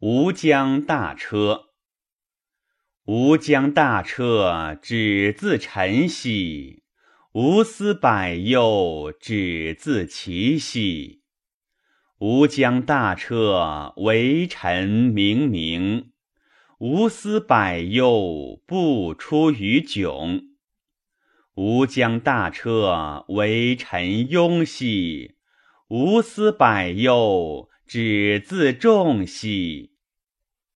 吴江大车，吴江大车只自晨兮，无思百忧只自其兮。吾将大车为臣冥冥，无思百忧不出于窘。吾将大车为臣庸兮，无思百忧只自重兮。